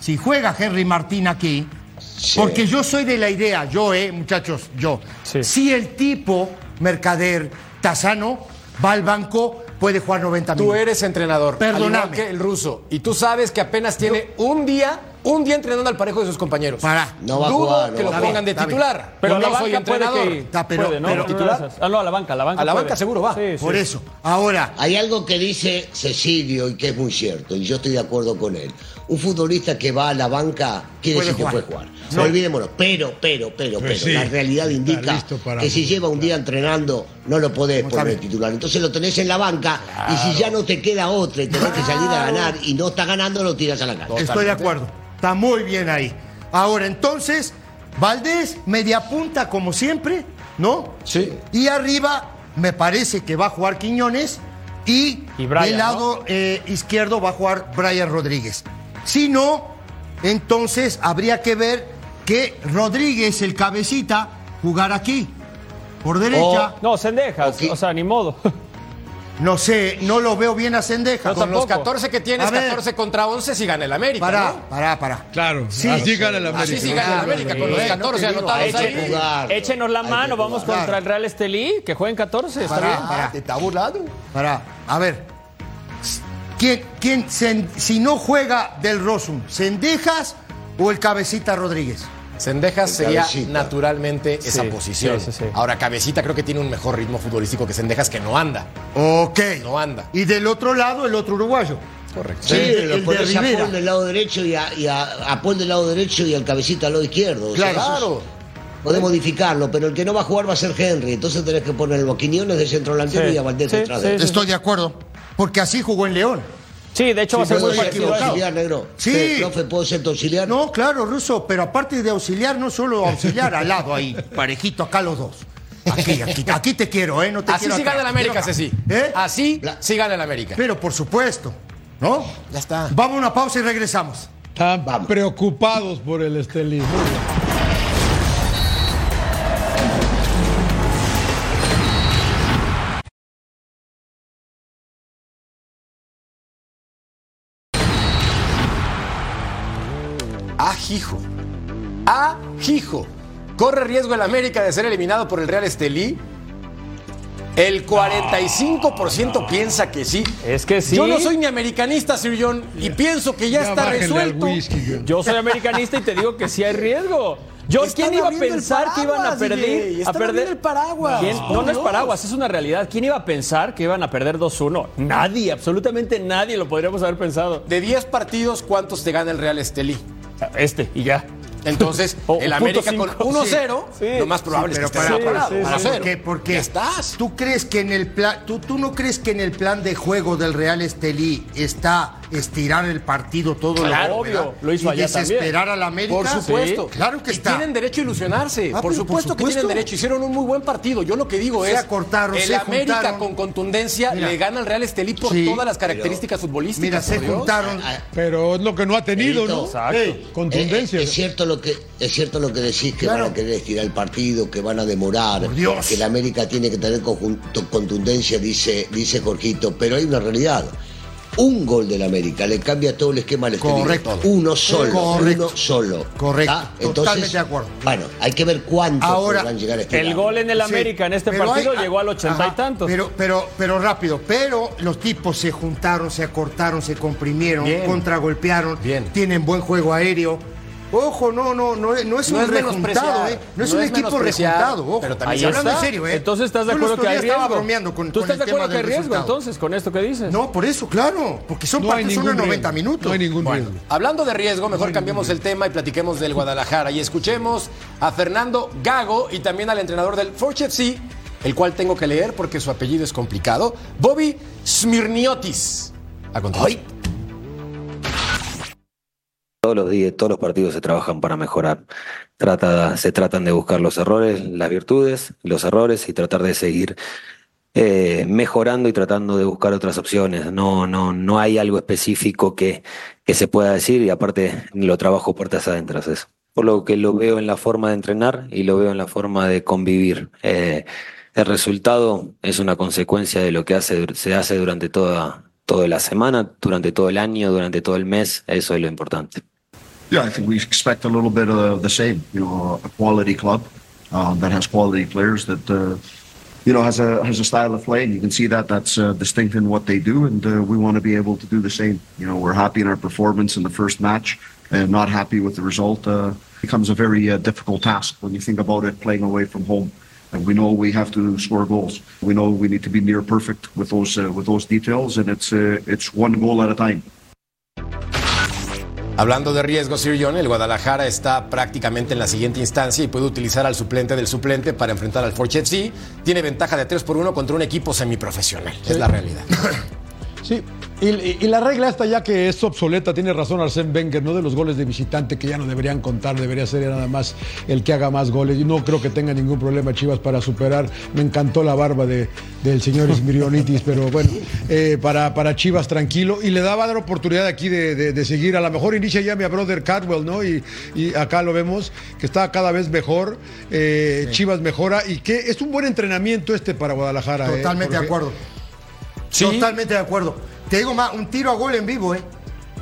si juega Henry Martín aquí, Sí. porque yo soy de la idea, yo, eh, muchachos, yo. Sí. Si el tipo, Mercader, Tazano, va al banco, puede jugar 90 Tú minutos. eres entrenador. Perdóname. Al igual que el ruso. Y tú sabes que apenas tiene un día, un día entrenando al parejo de sus compañeros. Pará. No va a jugar, no que lo pongan de titular. Pero Yo a la no soy banca puede entrenador. que pero- puede, ¿no? pero de titular. Ah, no, a la banca, a la banca. A la puede. banca seguro va. Sí, sí. Por eso. Ahora, Hay algo que dice Cecilio y que es muy cierto, y yo estoy de acuerdo con él. Un futbolista que va a la banca quiere decir jugar. que puede jugar. No olvidémonos. Pero, pero, pero, Pues pero, sí, la realidad indica para que si lleva un día entrenando, no lo podés poner de bien. titular. Entonces lo tenés en la banca, y si ya no te queda otra y tenés que salir a ganar y no está ganando, lo tiras a la calle. estoy de acuerdo. Está muy bien ahí. Ahora, entonces, Valdés, media punta como siempre, ¿no? Sí. Y arriba, me parece que va a jugar Quiñones y, Y Brian, del lado eh, izquierdo va a jugar Brian Rodríguez. Si no, entonces habría que ver que Rodríguez, el cabecita, jugar aquí, por derecha. No, Sendejas. Ok. O sea, ni modo. *laughs* No sé, no lo veo bien a Sendeja. No, Con los tampoco. 14 que tienes, A ver. 14 contra 11 si gana el América. Pará, ¿no? pará, pará. Claro, Sí. así gana el América. Así sí gana el América, con los Sí. 14 No anotados ahí. jugar. Échenos la mano, vamos jugar. contra el Real Estelí, que jueguen 14, está Pará, bien. pará. ¿Te está burlando? Pará, a ver. ¿Quién, quién sen- si no juega del Rosum, Sendejas o el cabecita Rodríguez? Sendejas sería Cabecita. naturalmente esa posición. sí, sí, sí. Ahora, Cabecita creo que tiene un mejor ritmo futbolístico que Sendejas que no anda. Ok. No anda. Y del otro lado, el otro uruguayo. Correcto. Sí, El el de pones a Rivera. Paul del lado derecho y a, y a- a Paul del lado derecho y al cabecita al lado izquierdo. O sea, Claro. Podés modificarlo, pero el que no va a jugar va a ser Henry. Entonces tenés que ponerlo a Quiñones de centro delantero Sí, y a Valdés sí, detrás sí, de él. Estoy de acuerdo. Porque así jugó en León. Sí, de hecho va a ser ¿Puedo muy parecido. auxiliar, negro? Sí. Eh, Profe, ¿puedo ser tu auxiliar? No, claro, Ruso, pero aparte de auxiliar, no solo auxiliar, al lado ahí, parejito, acá los dos. Aquí, aquí, aquí te quiero, ¿eh? No te Así quiero sí gana el América. Ceci. ¿Eh? Así La- sí gana el América. Pero por supuesto, ¿no? Ya está. Vamos a una pausa y regresamos. Están Vamos. preocupados por el Estelí. Ajijo. ¿Corre riesgo el América de ser eliminado por el Real Estelí? El 45% piensa que sí. Es que sí. Yo no soy ni americanista, Sir John, y pienso que ya, Ya está resuelto. whisky. Yo soy americanista y te digo que sí hay riesgo. ¿quién iba a pensar que iban a perder? A perder el paraguas. No, no es paraguas, es una realidad. ¿Quién iba a pensar que iban a perder 2-1? Nadie, absolutamente nadie lo podríamos haber pensado. De 10 partidos, ¿cuántos te gana el Real Estelí? Este, y ya. Entonces, *laughs* O el América cinco. con 1-0, Sí, lo más probable pero es que esté para, otro para- lado, para- 1-0. ¿por qué? ¿Por qué? Ya estás. ¿Tú crees que en el plan, tú, tú no crees que en el plan de juego del Real Estelí está estirar el partido todo Claro, lo obvio, lo hizo y allá desesperar al América? Por supuesto. Sí, claro que y está. tienen derecho a ilusionarse. Ah, por, supuesto por que tienen derecho. Hicieron un muy buen partido. Yo lo que digo Se es. acortaron, el se América juntaron. con contundencia Mira. le gana al Real Estelí por Sí, todas las características futbolísticas. Mira, se Dios. juntaron. Pero es lo que no ha tenido, ¿no? Exacto. Ey, Contundencia. Eh, es cierto lo que es cierto lo que decís que Claro. van a querer estirar el partido, que van a demorar, Por Dios. que la América tiene que tener conjunto- contundencia, dice dice Jorgito, pero hay una realidad. Un gol del América le cambia todo el esquema al. Correcto. Uno solo, Correcto. uno solo. Correcto. ¿Ah? Totalmente de acuerdo. Bueno, hay que ver cuántos Ahora, podrán llegar a este El lado. gol en el Sí, América en este partido hay- llegó al ochenta Ajá, y tantos. Pero, pero, pero rápido. Pero los tipos se juntaron, se acortaron, se comprimieron, Bien. contragolpearon. Bien. Tienen buen juego aéreo. Ojo, no, no, no, es- no es No un es rejuntado, ¿eh? No es no un es equipo rejuntado, ojo. pero también hablando en serio, ¿eh? Entonces estás de acuerdo que hay estaba bromeando con, ¿Tú con estás el de acuerdo tema que hay riesgo resultado. entonces con esto que dices? No, por eso, claro. Porque son partidos, a 90 riesgo. minutos. No hay ningún Bueno, riesgo. Hablando de riesgo, mejor cambiemos el tema y platiquemos del Guadalajara. Y escuchemos a Fernando Gago y también al entrenador del Forge FC, el cual tengo que leer porque su apellido es complicado, Bobby Smirniotis. A continuación. Todos los días, todos los partidos se trabajan para mejorar. Se tratan de buscar los errores, las virtudes, los errores y tratar de seguir eh, mejorando y tratando de buscar otras opciones. No, no, no hay algo específico que, que se pueda decir y aparte lo trabajo puertas adentro. es. Por lo que lo veo en la forma de entrenar y lo veo en la forma de convivir. Eh, el resultado es una consecuencia de lo que se hace durante toda, toda la semana, durante todo el año, durante todo el mes. Eso es lo importante. Yeah, I think we expect a little bit of the same. You know, a quality club uh, that has quality players that uh, you know has a has a style of play, and you can see that that's uh, distinct in what they do, and uh, we want to be able to do the same. You know, we're happy in our performance in the first match, and not happy with the result. Uh, becomes a very uh, difficult task when you think about it playing away from home. And we know we have to score goals. We know we need to be near perfect with those with those details, and it's it's one goal at a time. Hablando de riesgo, Sir John, el Guadalajara está prácticamente en la siguiente instancia y puede utilizar al suplente del suplente para enfrentar al Forge FC. Tiene ventaja de 3 por 1 contra un equipo semiprofesional. Es la realidad. *coughs* Sí, y, y- y la regla esta ya que es obsoleta, tiene razón Arsène Wenger, ¿no? De los goles de visitante que ya no deberían contar, debería ser nada más el que haga más goles. Y no creo que tenga ningún problema Chivas para superar. Me encantó la barba de, del señor Ismirionitis, pero bueno, eh, para, para Chivas tranquilo. Y le daba dar oportunidad aquí de, de- de seguir. A lo mejor inicia ya mi brother Cadwell, ¿no? Y, y acá lo vemos, que está cada vez mejor. eh, Chivas mejora y que es un buen entrenamiento este para Guadalajara. ¿eh? Totalmente de acuerdo. Sí. Totalmente de acuerdo. Te digo más, un tiro a gol en vivo, ¿eh?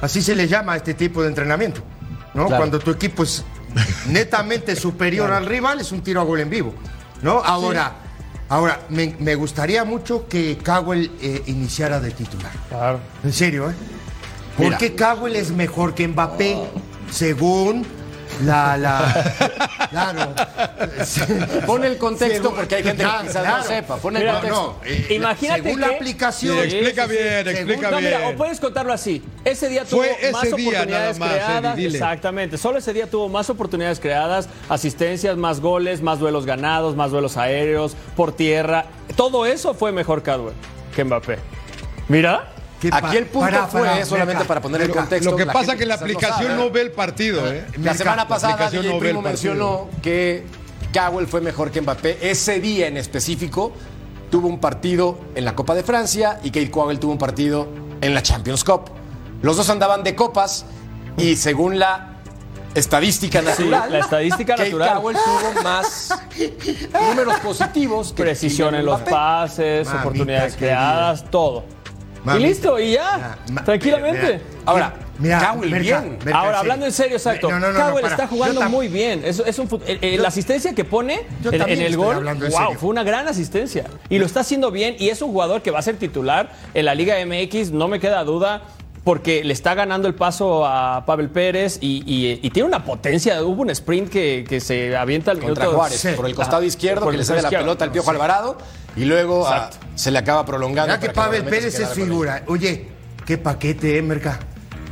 Así se le llama a este tipo de entrenamiento. ¿no? Claro. Cuando tu equipo es netamente superior al rival, es un tiro a gol en vivo. ¿no? Ahora, ahora me, me gustaría mucho que Cowell eh, iniciara de titular. Claro. En serio, ¿eh? ¿Por Mira. qué Cowell es mejor que Mbappé? Según la. la *laughs* claro. *laughs* Pon el contexto Según- porque hay gente Claro, que quizás claro. no sepa. Pon el Mira, contexto. No, eh, Imagínate según la aplicación. Sí, explica bien, Según- explica No, bien. mira, o puedes contarlo así. Ese día tuvo ese más día oportunidades más, creadas. Eddie. Exactamente. Solo ese día tuvo más oportunidades creadas, asistencias, más goles, más duelos ganados, más duelos aéreos, por tierra. Todo eso fue mejor Cadwell que Mbappé. Mira. ¿Qué pa- Aquí el punto para, fue, para, solamente para poner el contexto. Lo que la pasa gente que la no aplicación sabe. no ve el partido, ¿eh? La semana pasada DJ no Primo mencionó que Cowell fue mejor que Mbappé. Ese día en específico tuvo un partido en la Copa de Francia y Kate Cowell tuvo un partido en la Champions Cup. Los dos andaban de copas y según la estadística natural, la estadística Kate natural. Cowell tuvo más números positivos que Precisión en los pases, Mamita oportunidades creadas, todo. Y listo, y ya, Ma- ma- tranquilamente. mira, Ahora, Mira, Cowell Merca, bien. Merca, Ahora, sí. hablando en serio, exacto. No, no, no, no, Cowell para. está jugando muy bien. Es, es un eh, eh, Yo- la asistencia que pone en, el gol, wow, serio. fue una gran asistencia. Y lo está haciendo bien y es un jugador que va a ser titular en la Liga MX, no me queda duda. Porque le está ganando el paso a Pavel Pérez y, y- y tiene una potencia. Hubo un sprint que, que se avienta al contra minuto Juárez, Sí. por el costado Ah, izquierdo, por que le cede la pelota al Piojo Alvarado y luego ah, se le acaba prolongando. Mira que Pavel Pérez es figura. Oye, qué paquete, eh, Merca.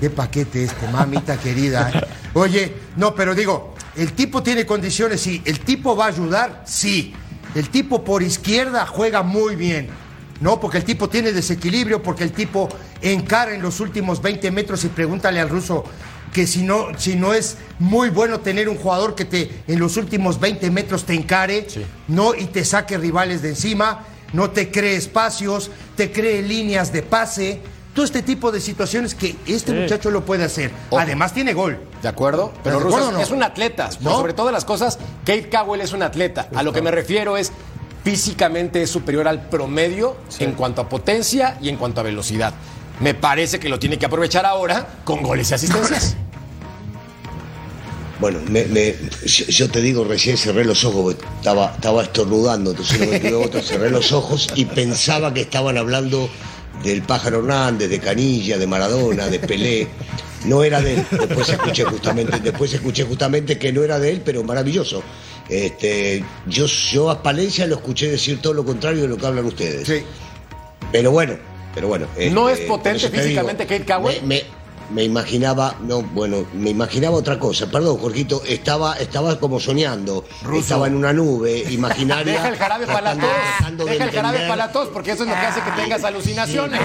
Qué paquete este, mamita querida. eh. *laughs* Oye, no, pero digo, el tipo tiene condiciones, sí. El tipo va a ayudar, sí. El tipo por izquierda juega muy bien. No, porque el tipo tiene desequilibrio, porque el tipo encara en los últimos 20 metros y pregúntale al ruso que si no, si no es muy bueno tener un jugador que te en los últimos 20 metros te encare, no y te saque rivales de encima, no te cree espacios, te cree líneas de pase, todo este tipo de situaciones que este muchacho lo puede hacer. Ojo. Además tiene gol. ¿De acuerdo? Pero ¿De acuerdo no? es un atleta. Sobre todas las cosas, Kate Cowell es un atleta. A lo que me refiero es físicamente es superior al promedio en cuanto a potencia y en cuanto a velocidad. Me parece que lo tiene que aprovechar ahora con goles y asistencias. Bueno, me- me- yo, yo te digo, recién cerré los ojos, estaba, estaba estornudando, entonces no me *laughs* cerré los ojos y pensaba que estaban hablando del pájaro Hernández, de Canilla, de Maradona, de Pelé. No era de él. Después escuché justamente, después escuché justamente que no era de él, pero maravilloso. Este, yo, yo a Palencia lo escuché decir todo lo contrario de lo que hablan ustedes. Sí. Pero bueno, pero bueno. ¿No este, es potente físicamente Kate Cowell? Me, me- me imaginaba, no, bueno, me imaginaba otra cosa. Perdón, Jorgito, estaba, estaba como soñando. Estaba en una nube *laughs* imaginaria. Deja el jarabe para la tos. Deja el jarabe para la tos, porque eso es lo que hace que tengas alucinaciones.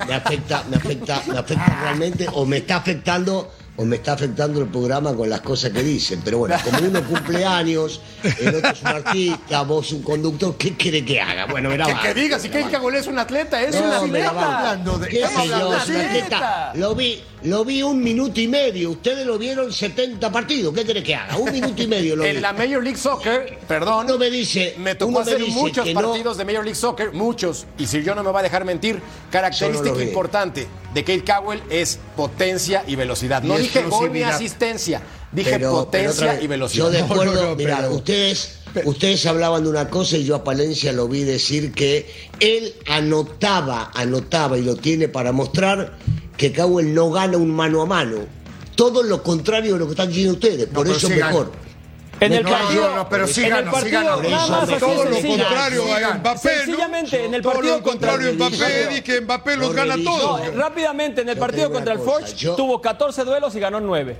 Me, me afecta, me afecta, me afecta realmente, o me está afectando, o me está afectando el programa con las cosas que dicen. Pero bueno, como uno cumple años, el otro es un artista, vos un conductor, ¿qué quiere que haga? Bueno, verá. Que, que digas, si Kate Cowell es un atleta, es No, un me atleta. va. Hablando de- ¿Qué yo? hablando de atleta. Lo vi, lo vi un minuto y medio. Ustedes lo vieron 70 partidos. ¿Qué quiere que haga? Un minuto y medio lo vi. En la Major League Soccer, perdón, Uno me dice, me tocó me hacer dice muchos no- partidos de Major League Soccer, muchos. Y si yo no me va a dejar mentir, no característica importante de Kate Cowell es potencia y velocidad. No dije gol ni asistencia, dije Pero- potencia y velocidad. Yo de *laughs* acuerdo, no, no, mira, pero- ustedes, ustedes hablaban de una cosa y yo a Palencia lo vi decir que él anotaba, anotaba y lo tiene para mostrar que Cowell no gana un mano a mano. Todo lo contrario de lo que están diciendo ustedes, por eso sí gana. En el No, partido, no, no, pero sí ganó, sí así Todo lo contrario a gana. Mbappé. Sencillamente, en el Todo partido lo contra contrario a el Mbappé. Eddie, que Mbappé los Lo gana todos. No, rápidamente, en el partido contra el Forge tuvo 14 duelos y ganó 9.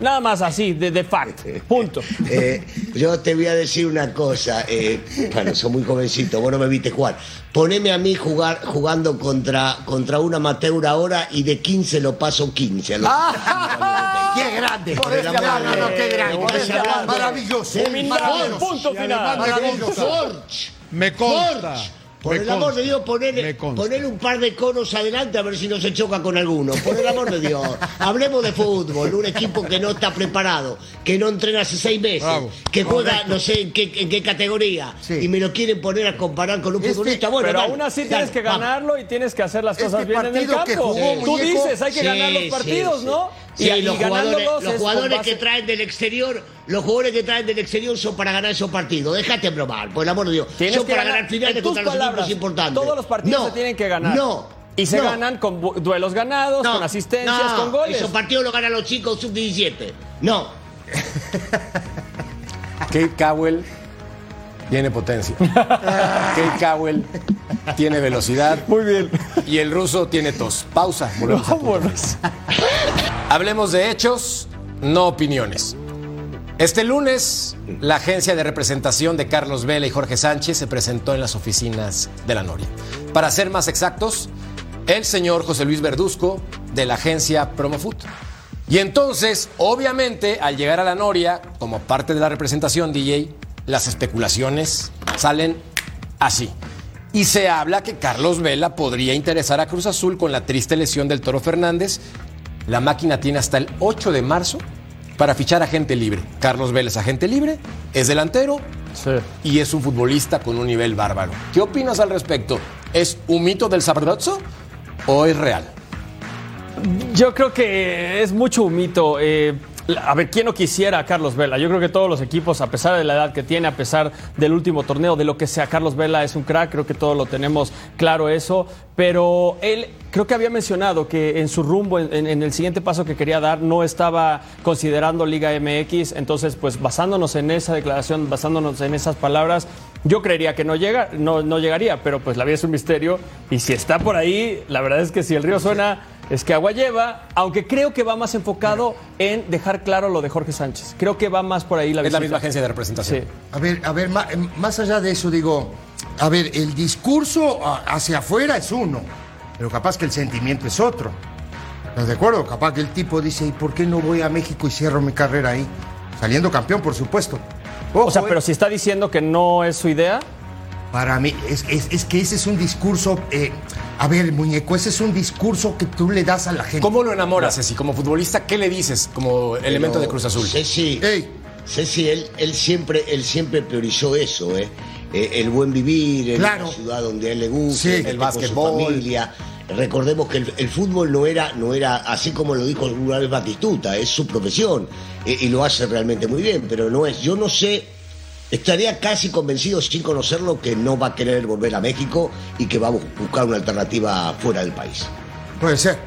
Nada más así, de, de fact. *laughs* Punto. Eh, yo te voy a decir una cosa, eh, bueno, soy muy jovencito, vos no me viste jugar. Poneme a mí jugar, jugando contra, contra un amateur ahora y de 15 lo paso 15. a los- *laughs* ¡Qué grande! Por este hablar, no, no, qué grande. Este. Maravilloso. Maravilloso. punto final. me Maravilloso. consta. Forge. Me consta. Por me el amor consta, de Dios, poner, poner un par de conos adelante a ver si no se choca con alguno. Por el amor de Dios. Hablemos de fútbol. Un equipo que no está preparado, que no entrena hace seis meses, Bravo. que juega no sé en qué, en qué categoría. Sí. Y me lo quieren poner a comparar con un Este- futbolista. Bueno, Pero dale, aún así dale, tienes que vamos. ganarlo y tienes que hacer las Este cosas bien en el campo. jugó Tú Muñeco- dices, hay que Sí, ganar los sí, partidos, sí. ¿no? Sí, y, y los jugadores, los es jugadores que traen del exterior, los jugadores que traen del exterior son para ganar esos partidos. Déjate bromar, por el amor de Dios. Tienes son que para ganar, ganar finales contra los palabras, equipos importantes. Todos los partidos No, se tienen que ganar. No. Y se no, ganan con duelos ganados, no, con asistencias, no, con goles. Esos partidos los ganan los chicos sub-17. No. *laughs* Kate Cowell tiene potencia. *laughs* Kate Cowell tiene velocidad. Muy bien. Y el ruso tiene tos. Pausa. Volvemos. Vámonos. *laughs* Hablemos de hechos, no opiniones. Este lunes, la agencia de representación de Carlos Vela y Jorge Sánchez se presentó en las oficinas de la Noria. Para ser más exactos, el señor José Luis Verduzco de la agencia Promofoot. Y entonces, obviamente, al llegar a la Noria, como parte de la representación DJ, las especulaciones salen así. Y se habla que Carlos Vela podría interesar a Cruz Azul con la triste lesión del Toro Fernández. La máquina tiene hasta el 8 de marzo para fichar a gente libre. Carlos Vela es agente libre, es delantero y es un futbolista con un nivel bárbaro. ¿Qué opinas al respecto? ¿Es un mito del Sabrozo o es real? Yo creo que es mucho un mito. eh, a ver, ¿quién no quisiera a Carlos Vela? Yo creo que todos los equipos, a pesar de la edad que tiene, a pesar del último torneo, de lo que sea, Carlos Vela es un crack, creo que todos lo tenemos claro eso, pero él creo que había mencionado que en su rumbo, en, el siguiente paso que quería dar, no estaba considerando Liga MX, entonces pues basándonos en esa declaración, basándonos en esas palabras, yo creería que no, llega, no, no llegaría, pero pues la vida es un misterio. Y si está por ahí, la verdad es que si el río suena... Es que agua lleva, aunque creo que va más enfocado en dejar claro lo de Jorge Sánchez. Creo que va más por ahí la Es la misma agencia de representación. Sí. A ver, a ver, eh, más allá de eso, digo, a ver, el discurso hacia afuera es uno, pero capaz que el sentimiento es otro. ¿Estás de acuerdo? Capaz que el tipo dice, ¿y por qué no voy a México y cierro mi carrera ahí? Saliendo campeón, por supuesto. O sea, pero eh, si está diciendo que no es su idea, Para mí, es, es- es que ese es un discurso, eh, a ver, muñeco, ese es un discurso que tú le das a la gente. ¿Cómo lo enamoras, Ceci? Como futbolista, ¿qué le dices como elemento Pero, de Cruz Azul? Ceci, Ey. Ceci, él, él, siempre, él siempre priorizó eso, ¿eh? Eh, el buen vivir, el- Claro. la ciudad donde a él le gusta, Sí. el, El con su básquetbol. familia. Recordemos que el, el fútbol no era, no era, así como lo dijo alguna vez Batistuta, es su profesión eh, y lo hace realmente muy bien, pero no es. Yo no sé, estaría casi convencido sin conocerlo que no va a querer volver a México y que va a bu- buscar una alternativa fuera del país. Puede ser.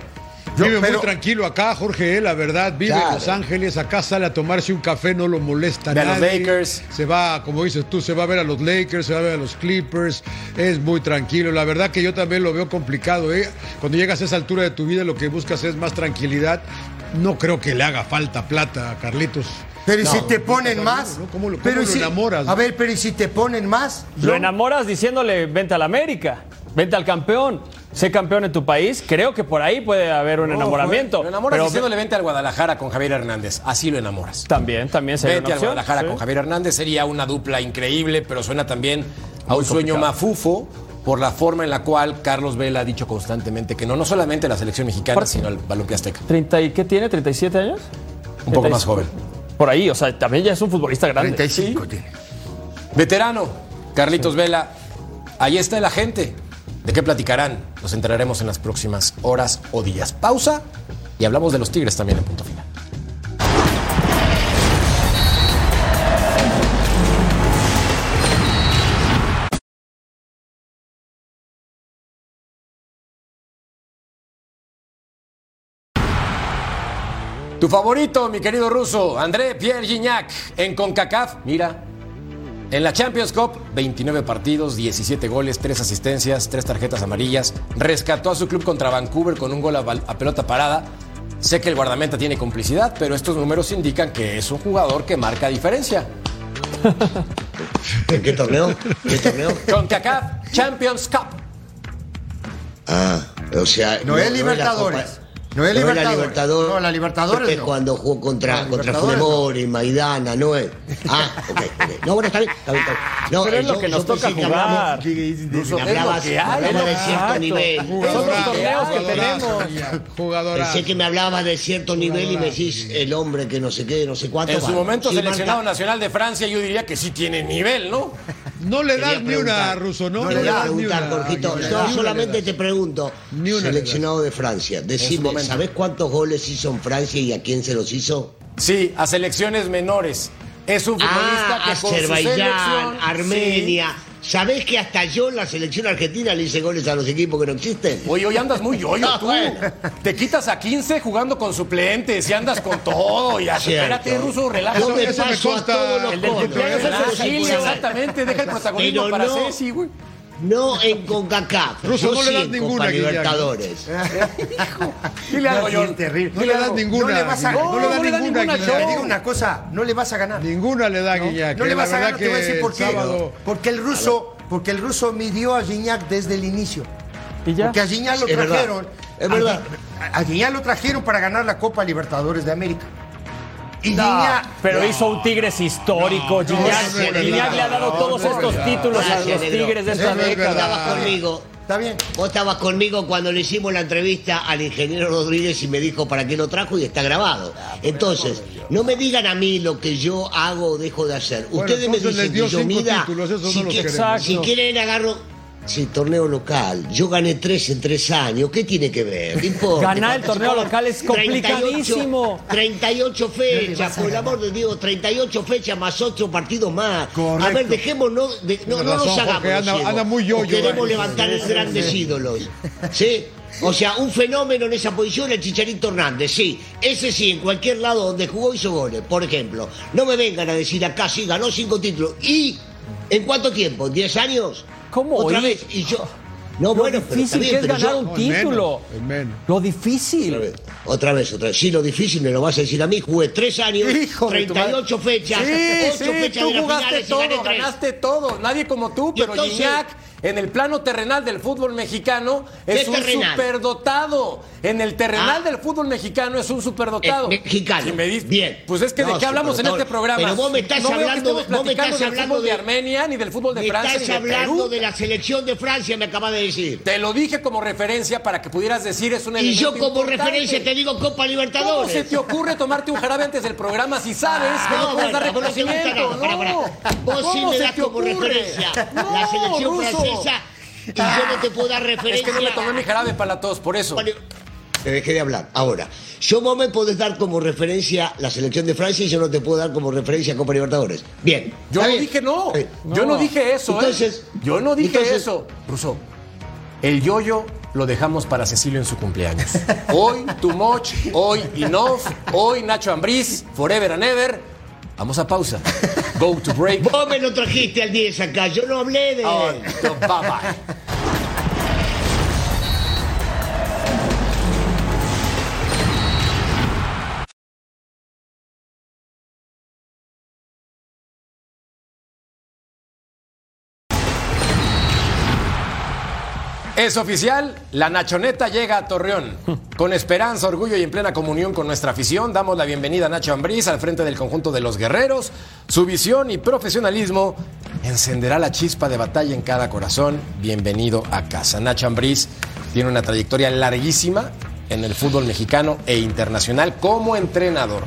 Yo- Vive pero- muy tranquilo acá, Jorge, eh, la verdad. Vive en. Los Ángeles, acá sale a tomarse un café, no lo molesta Ve a los nadie. Lakers. Se va, como dices tú, se va a ver a los Lakers, se va a ver a los Clippers. Es muy tranquilo. La verdad que yo también lo veo complicado. ¿eh? Cuando llegas a esa altura de tu vida, lo que buscas es más tranquilidad. No creo que le haga falta plata a Carlitos. Pero ¿y si te ponen no, más? no, ¿cómo lo- pero cómo ¿y lo si- enamoras? A ver, pero ¿y si te ponen más? lo Yo- enamoras diciéndole, vente al América, vente al campeón, sé campeón en tu país. Creo que por ahí puede haber un enamoramiento. Lo enamoras Pero diciéndole vente al Guadalajara con Javier Hernández. Así lo enamoras. También, también sería Vente una al. Guadalajara sí. con Javier Hernández sería una dupla increíble, pero suena también a un sueño mafufo por la forma en la cual Carlos Vela ha dicho constantemente que no, no solamente a la selección mexicana, sino al balompié azteca. ¿30 y qué tiene? ¿37 años? Un poco 35. más joven. Por ahí, o sea, también ya es un futbolista grande. 35 Sí. tiene. Veterano, Carlitos Vela. Ahí está la gente. ¿De qué platicarán? Nos enteraremos en las próximas horas o días. Pausa y hablamos de los Tigres también en punto final. Tu favorito, mi querido ruso, André Pierre Gignac, en CONCACAF, mira, en la Champions Cup, 29 partidos, 17 goles, 3 asistencias, 3 tarjetas amarillas, rescató a su club contra Vancouver con un gol a, pelota parada. Sé que el guardameta tiene complicidad, pero estos números indican que es un jugador que marca diferencia. ¿En qué torneo? ¿Qué torneo? CONCACAF Champions Cup. Ah, o sea. No es la No es la Libertadores. No, la Libertadores Es no. cuando jugó contra, contra Funemori, Maidana, no es. Ah, ok, ok. No, bueno, está bien. Está bien, está bien. No, Pero es lo que nos toca que jugar. hablabas, que hay, hablabas de cierto nivel. Son los Jugadorazo, torneos que tenemos. Gignac, jugadorazo. Pensé que me hablabas de cierto nivel y me decís el hombre que no sé qué, no sé cuánto. En su momento sí, seleccionado nacional de Francia, yo diría que sí tiene nivel, ¿no? No le das ni una. Ruso, ¿no? No le le voy a das ni preguntar, una. Jorgito. Ni solamente te pregunto. Ni una Seleccionado de Francia. Decime. ¿sabés cuántos goles hizo en Francia y a quién se los hizo? Sí, a selecciones menores. Es un futbolista Ah, que con su Azerbaiyán, selección... Armenia. ¿Sabés que hasta yo en la selección argentina le hice goles a los equipos que no existen? Oye, hoy andas muy yoyo *laughs* tú. Bueno. Te quitas a 15 jugando con suplentes y andas con todo. Y así, espérate, ruso, relájate. Yo me eso me paso consta. a todos los El del cumpleaños es Cecilia, exactamente. Deja el protagonismo Pero para no. Ceci, güey. No en CONCACAF. Ruso, Yo no le das ninguna, Copa Guiñac. Libertadores. *laughs* Terrible. No le das No ninguna. le vas a, Guiñac. no, No le da no le da ninguna, ninguna. Guiñac. Te digo una cosa, no le vas a ganar. Ninguna le da Guiñac. No le vas a ganar, te voy a decir por qué. sábado- Porque el ruso, porque el ruso midió a Gignac desde el inicio. Y ya. Porque a Gignac lo Es verdad. trajeron. Es verdad. A, a Gignac lo trajeron para ganar la Copa Libertadores de América. Y No, Gignac- pero hizo un Tigres histórico. Gignac, no, no, Gignac no, le ha dado no, todos estos no, títulos a los. Tigres de esta Es. Vos estabas década. conmigo. Está bien. Vos estabas conmigo cuando le hicimos la entrevista al ingeniero Rodríguez y me dijo para qué lo trajo y está grabado. Entonces, no me digan a mí lo que yo hago o dejo de hacer. Bueno, Ustedes me dicen que yo mida. títulos, esos no si, que- si quieren agarro. Sí, torneo local. Yo gané tres en tres años. ¿Qué tiene que ver? No importa. Ganar el torneo local es 38 complicadísimo. 38 fechas, por el amor de Dios, 38 fechas más otro partido más. A Correcto. ver, dejémonos, de- no, Tienes no nos hagamos. Anda- anda muy yo-yo, O Queremos Dani. levantar grandes ídolos. ¿Sí? O sea, un fenómeno en esa posición, el Chicharito Hernández, sí. Ese sí, en cualquier lado donde jugó hizo goles. Por ejemplo, no me vengan a decir acá sí, ganó cinco títulos. ¿Y en cuánto tiempo? ¿En ¿10 años? ¿Cómo? Otra vez. Y yo. No, Lo bueno, pero difícil bien, que es pero yo- ganar un No, es menos, título. es menos. Lo Otra difícil. vez, otra vez, otra vez. Sí, lo difícil me lo vas a decir a mí. Jugué tres años, Hijo de tu 38 madre. fechas, Sí, 8 sí, fechas tú de jugaste finales todo, gané ganaste todo. Nadie como tú, pero entonces- Gignac, en el plano terrenal del fútbol mexicano, es ¿Qué un terrenal? superdotado. En el terrenal Ah. del fútbol mexicano es un superdotado. Eh, mexicano. Si me dices- Bien. Pues es que de No, qué hablamos en este programa. Pero vos me estás no veo que hablando vos me estás del hablando fútbol de de- Armenia, ni del fútbol de Me Francia, estás ni de hablando Perú. de la selección de Francia, me acabas de decir. Te lo dije como referencia para que pudieras decir es un Y yo como importante. referencia te digo Copa ¿Cómo Libertadores. se te ocurre tomarte un jarabe antes del programa si sabes que no, No, puedes bueno, dar no reconocimiento? nada. Pará, pará. No. Vos sí ¿Cómo me das como ocurre? referencia No, la selección Ruso. Y yo no te puedo dar referencia. Es que no me tomé mi jarabe para la tos, por eso. Vale, Te dejé de hablar. Ahora, yo vos me podés dar como referencia la selección de Francia y yo no te puedo dar como referencia Copa Libertadores. Bien. Yo ¿está no bien? dije no. Eh, Yo no dije eso, ¿eh? Entonces, Yo no dije entonces- eso. Ruso, el yoyo lo dejamos para Cecilio en su cumpleaños. *laughs* Hoy Too Much, hoy Enough, hoy Nacho Ambriz, Forever and Ever. Vamos a pausa. Go to break. Vos me lo trajiste al 10 acá, yo no hablé de Oh, él. no, bye bye. Es oficial, la Nachoneta llega a Torreón. Con esperanza, orgullo y en plena comunión con nuestra afición, damos la bienvenida a Nacho Ambriz al frente del conjunto de los guerreros. Su visión y profesionalismo encenderá la chispa de batalla en cada corazón. Bienvenido a casa. Nacho Ambriz tiene una trayectoria larguísima en el fútbol mexicano e internacional como entrenador.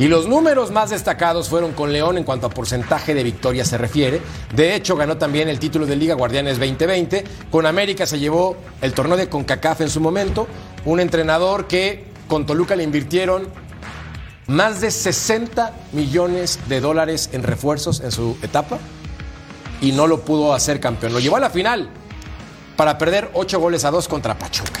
Y los números más destacados fueron con León en cuanto a porcentaje de victorias se refiere. De hecho, ganó también el título de Liga Guardianes 2020. Con América se llevó el torneo de CONCACAF en su momento. Un entrenador que con Toluca le invirtieron más de 60 millones de dólares en refuerzos en su etapa y no lo pudo hacer campeón. Lo llevó a la final para perder 8 goles a 2 contra Pachuca.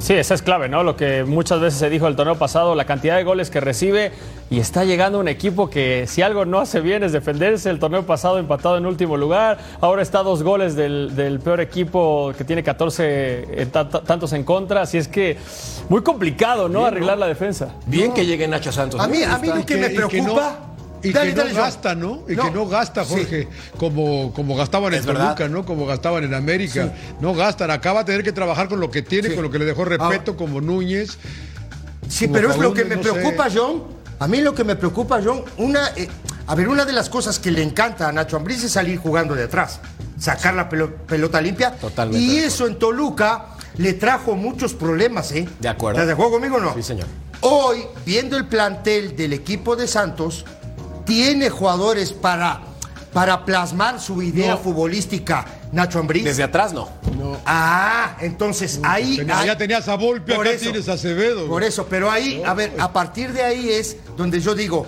Sí, esa es clave, ¿no? Lo que muchas veces se dijo el torneo pasado, la cantidad de goles que recibe y está llegando un equipo que si algo no hace bien es defenderse. El torneo pasado empatado en último lugar, ahora está a dos goles del, del peor equipo que tiene 14 en ta- ta- tantos en contra, así es que muy complicado, ¿no? Arreglar la defensa. Bien que llegue Nacho Santos. A mí, a mí lo que me preocupa. No- y Dale, que dale, no gasta, ¿no? Y No. que no gasta, Sí. Jorge, como, como gastaban en verdad. Toluca, ¿no? Como gastaban en América. No gastan. Acá va a tener que trabajar con lo que tiene, con lo que le dejó respeto, como Núñez. Sí, Como pero es lo que me no sé. preocupa, John. A mí lo que me preocupa, John, una, eh, a ver, una de las cosas que le encanta a Nacho Ambriz es salir jugando de atrás, sacar la pelo- pelota limpia. Totalmente Y de eso en Toluca le trajo muchos problemas, ¿eh? De acuerdo. ¿Estás de acuerdo conmigo o no? Sí, señor. Hoy, viendo el plantel del equipo de Santos, tiene jugadores para, para plasmar su idea No. futbolística, Nacho Ambriz. Desde atrás no. Ah, entonces ahí. Tenía- ahí- ya tenías a Volpe, Por acá eso. tienes a Acevedo. Por eso, pero ahí, a ver, a partir de ahí es donde yo digo,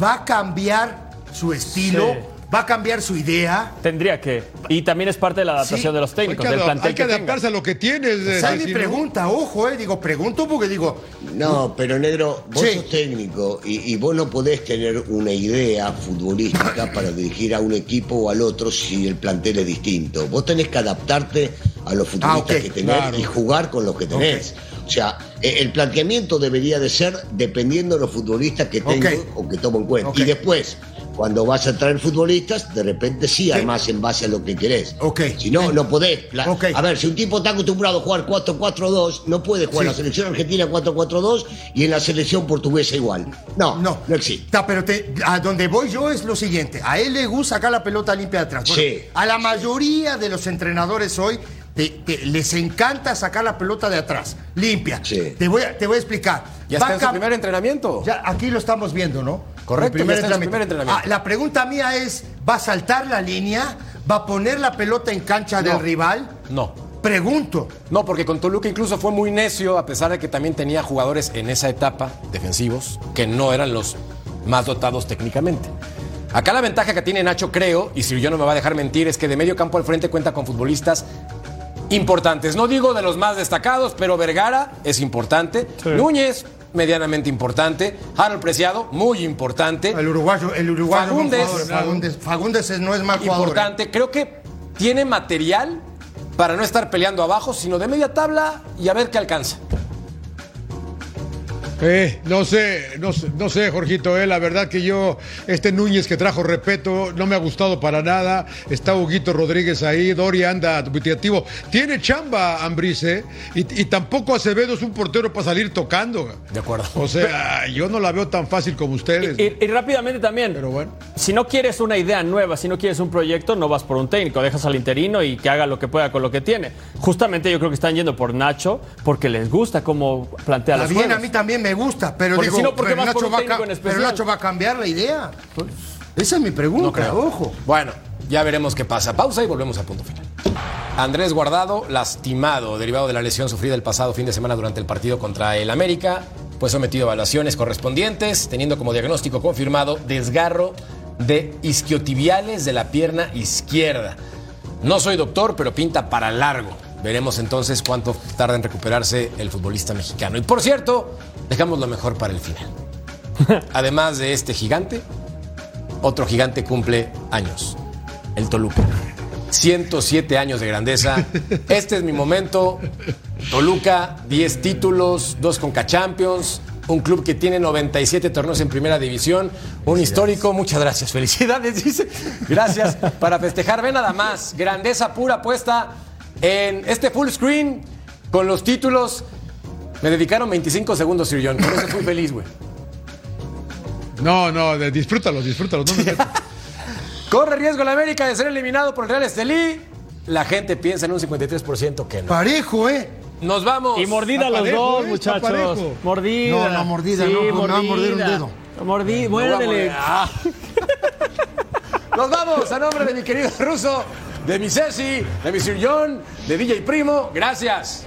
va a cambiar su estilo, Sí. Va a cambiar su idea. Tendría que. Y también es parte de la adaptación Sí, de los Hay técnicos, que, del plantel hay que que tenga. adaptarse a lo que tienes. Esa es si mi no- pregunta, ojo, eh, digo, pregunto porque digo, No, pero negro, vos Sí. sos técnico y, y vos no podés tener una idea futbolística para dirigir a un equipo o al otro si el plantel es distinto. Vos tenés que adaptarte a los futbolistas Ah, ok, que tenés claro. y jugar con los que tenés. O sea, e- el planteamiento debería de ser dependiendo de los futbolistas que tengo o que tomo en cuenta. Y después, Cuando vas a traer futbolistas, de repente sí armás en base a lo que querés. Ok. Si no, no podés. La- Ok. A ver, si un tipo está acostumbrado a jugar 4-4-2, no puede jugar en la selección argentina 4-4-2 y en la selección portuguesa igual. No, No, no existe. Está, pero te- a donde voy yo es lo siguiente. A él le gusta sacar la pelota limpia de atrás. Bueno, Sí. A la mayoría de los entrenadores hoy te- te- les encanta sacar la pelota de atrás, limpia. Sí. Te, voy a, te voy a explicar. Ya Va está en su primer entrenamiento. Ya, aquí lo estamos viendo, ¿no? Correcto, primer entrenamiento. Ah, la pregunta mía es, ¿va a saltar la línea? ¿Va a poner la pelota en cancha No. del rival? No. Pregunto. No, porque con Toluca incluso fue muy necio, a pesar de que también tenía jugadores en esa etapa, defensivos, que no eran los más dotados técnicamente. Acá la ventaja que tiene Nacho, creo, y si yo no me va a dejar mentir, es que de medio campo al frente cuenta con futbolistas importantes. No digo de los más destacados, pero Vergara es importante. Núñez, medianamente importante. Harold Preciado, muy importante. El uruguayo, el uruguayo Fagundes. no jugador, Fagundes, Fagundes es- no es jugador. ¿eh? importante. Creo que tiene material para no estar peleando abajo, sino de media tabla y a ver qué alcanza. Eh, no sé, no sé, no sé, Jorgito, eh, la verdad que yo, este Núñez que trajo respeto, no me ha gustado para nada. Está Huguito Rodríguez ahí, Doria anda dubitativo. Tiene chamba, Ambrice, y, y tampoco Acevedo es un portero para salir tocando. De acuerdo. O sea, yo no la veo tan fácil como ustedes. Y, y rápidamente también, Pero bueno. si no quieres una idea nueva, si no quieres un proyecto, no vas por un técnico, dejas al interino y que haga lo que pueda con lo que tiene. Justamente yo creo que están yendo por Nacho porque les gusta cómo plantea bien, juegos. a mí también me gusta, pero Porque digo, si no, ¿por qué pero vas por un va en? Pero Nacho va a cambiar la idea. Esa es mi pregunta, No ojo. Bueno, ya veremos qué pasa. Pausa y volvemos al punto final. Andrés Guardado, lastimado, derivado de la lesión sufrida el pasado fin de semana durante el partido contra el América, fue sometido a evaluaciones correspondientes, teniendo como diagnóstico confirmado desgarro de isquiotibiales de la pierna izquierda. No soy doctor, pero pinta para largo. Veremos entonces cuánto tarda en recuperarse el futbolista mexicano. Y por cierto, dejamos lo mejor para el final. *laughs* Además de este gigante, otro gigante cumple años, el Toluca. 107 años de grandeza. *laughs* Este es mi momento. Toluca, 10 títulos, 2 Conca Champions, un club que tiene 97 torneos en primera división, un histórico. Muchas gracias, felicidades, *laughs* dice. Gracias para festejar. Ve nada más, grandeza pura puesta en este full screen con los títulos. Me dedicaron 25 segundos, Sir John. Con eso fui feliz, güey. No, no, de- disfrútalos, disfrútalos. No me. *laughs* Corre riesgo la América de ser eliminado por el Real Estelí. La gente piensa en un 53% que no. Parejo, ¿eh? Nos vamos. Y mordida Está los parejo, dos, ¿eh? Muchachos. parejo. Mordida. No, no, mordida, no, va a morder un dedo. No a muérdele. morder. *laughs* Ah. Nos vamos a nombre de mi querido ruso, de mi Ceci, de mi Sir John, de DJ Primo. Gracias.